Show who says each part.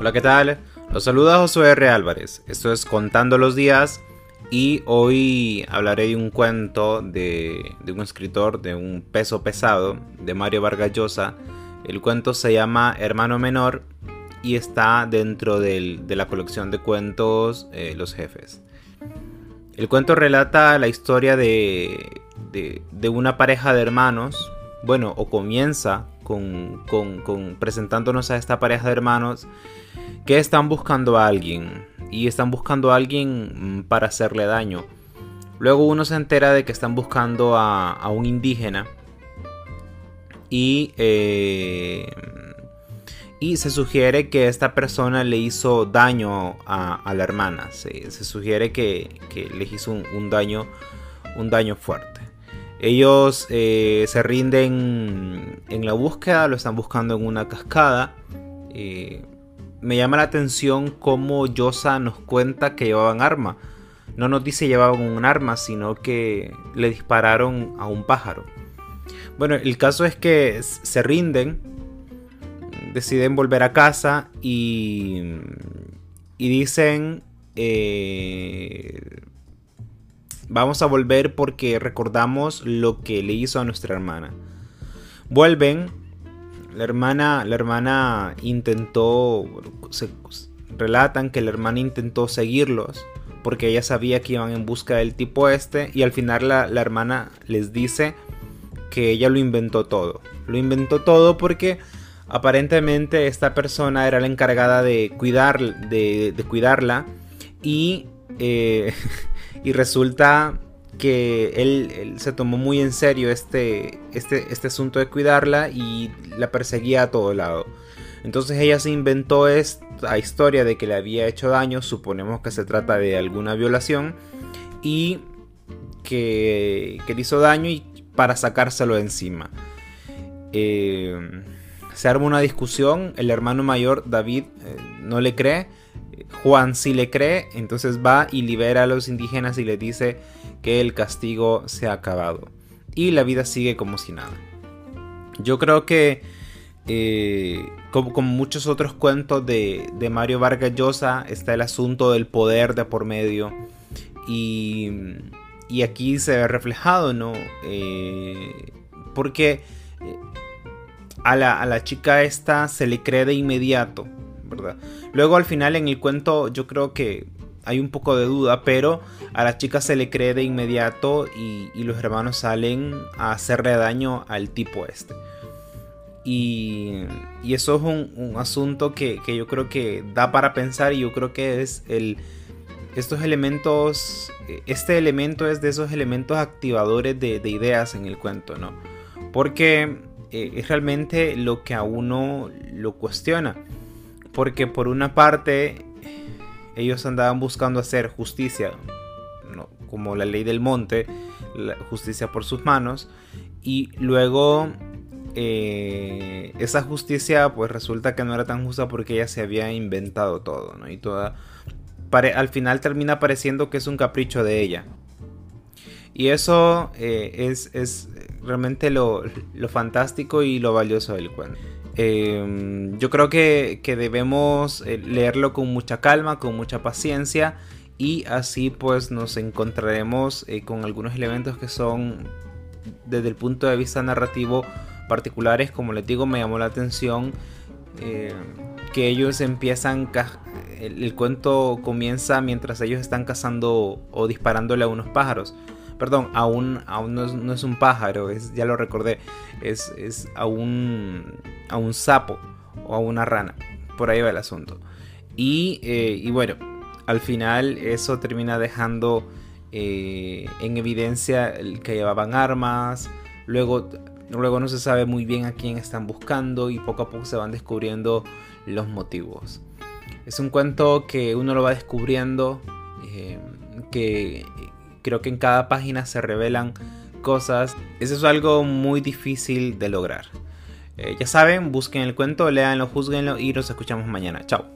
Speaker 1: Hola, ¿qué tal? Los saluda Josué R. Álvarez. Esto es Contando los Días y hoy hablaré de un cuento de, un escritor de un peso pesado, de Mario Vargas Llosa. El cuento se llama Hermano Menor y está dentro de la colección de cuentos eh, Los Jefes. El cuento relata la historia de, de, una pareja de hermanos, bueno, o comienza con, presentándonos a esta pareja de hermanos que están buscando a alguien y están buscando a alguien mm, para hacerle daño. Luego uno se entera de que están buscando a, un indígena y, eh, y se sugiere que esta persona le hizo daño a, la hermana. Se, sugiere que, le hizo un, daño, un daño fuerte. Ellos eh, se rinden en la búsqueda, lo están buscando en una cascada. Eh, me llama la atención cómo Yosa nos cuenta que llevaban arma. No nos dice llevaban un arma, sino que le dispararon a un pájaro. Bueno, el caso es que se rinden, deciden volver a casa y, y dicen, eh, vamos a volver porque recordamos lo que le hizo a nuestra hermana. Vuelven la hermana, la hermana intentó, se, relatan que la hermana intentó seguirlos porque ella sabía que iban en busca del tipo este y al final la, hermana les dice que ella lo inventó todo. Lo inventó todo porque aparentemente esta persona era la encargada de, cuidar, de, cuidarla y, eh, y resulta que él, se tomó muy en serio este, este, este asunto de cuidarla y la perseguía a todo lado. Entonces ella se inventó esta historia de que le había hecho daño, suponemos que se trata de alguna violación, y que, le hizo daño y para sacárselo de encima. Eh, se arma una discusión, el hermano mayor David eh, no le cree, Juan sí le cree, entonces va y libera a los indígenas y le dice que el castigo se ha acabado. Y la vida sigue como si nada. Yo creo que, eh, como, muchos otros cuentos de, Mario Vargas Llosa, está el asunto del poder de por medio. Y, y aquí se ve reflejado, ¿no? Eh, porque eh, a la, a la chica esta se le cree de inmediato, Luego al final en el cuento yo creo que hay un poco de duda, pero a la chica se le cree de inmediato y, los hermanos salen a hacerle daño al tipo este. Y, eso es un, asunto que, yo creo que da para pensar y yo creo que es. Estos elementos, este elemento es de esos elementos activadores de, ideas en el cuento, ¿no? Porque eh, es realmente lo que a uno lo cuestiona. Porque por una parte ellos andaban buscando hacer justicia, como la ley del monte, la justicia por sus manos, y luego eh, esa justicia pues resulta que no era tan justa porque ella se había inventado todo, ¿no? Y toda, al final termina pareciendo que es un capricho de ella. Y eso eh, es, es, realmente lo, lo fantástico y lo valioso del cuento. Em, yo creo que, debemos eh, leerlo con mucha calma, con mucha paciencia y así pues nos encontraremos eh, con algunos elementos que son desde el punto de vista narrativo particulares. Como les digo, me llamó la atención eh, que ellos empiezan, el, cuento comienza mientras ellos están cazando o disparándole a unos pájaros perdón, aún, aún no, es, un pájaro, es, ya lo recordé, es, es a, un, a un sapo o a una rana. Por ahí va el asunto. Y, eh, bueno, al final eso termina dejando eh, en evidencia que llevaban armas. Luego, luego no se sabe muy bien a quién están buscando y poco a poco se van descubriendo los motivos. Es un cuento que uno lo va descubriendo, eh, que creo que en cada página se revelan cosas. Eso es algo muy difícil de lograr. Eh, ya saben, busquen el cuento, leanlo, juzguenlo y nos escuchamos mañana. Chao.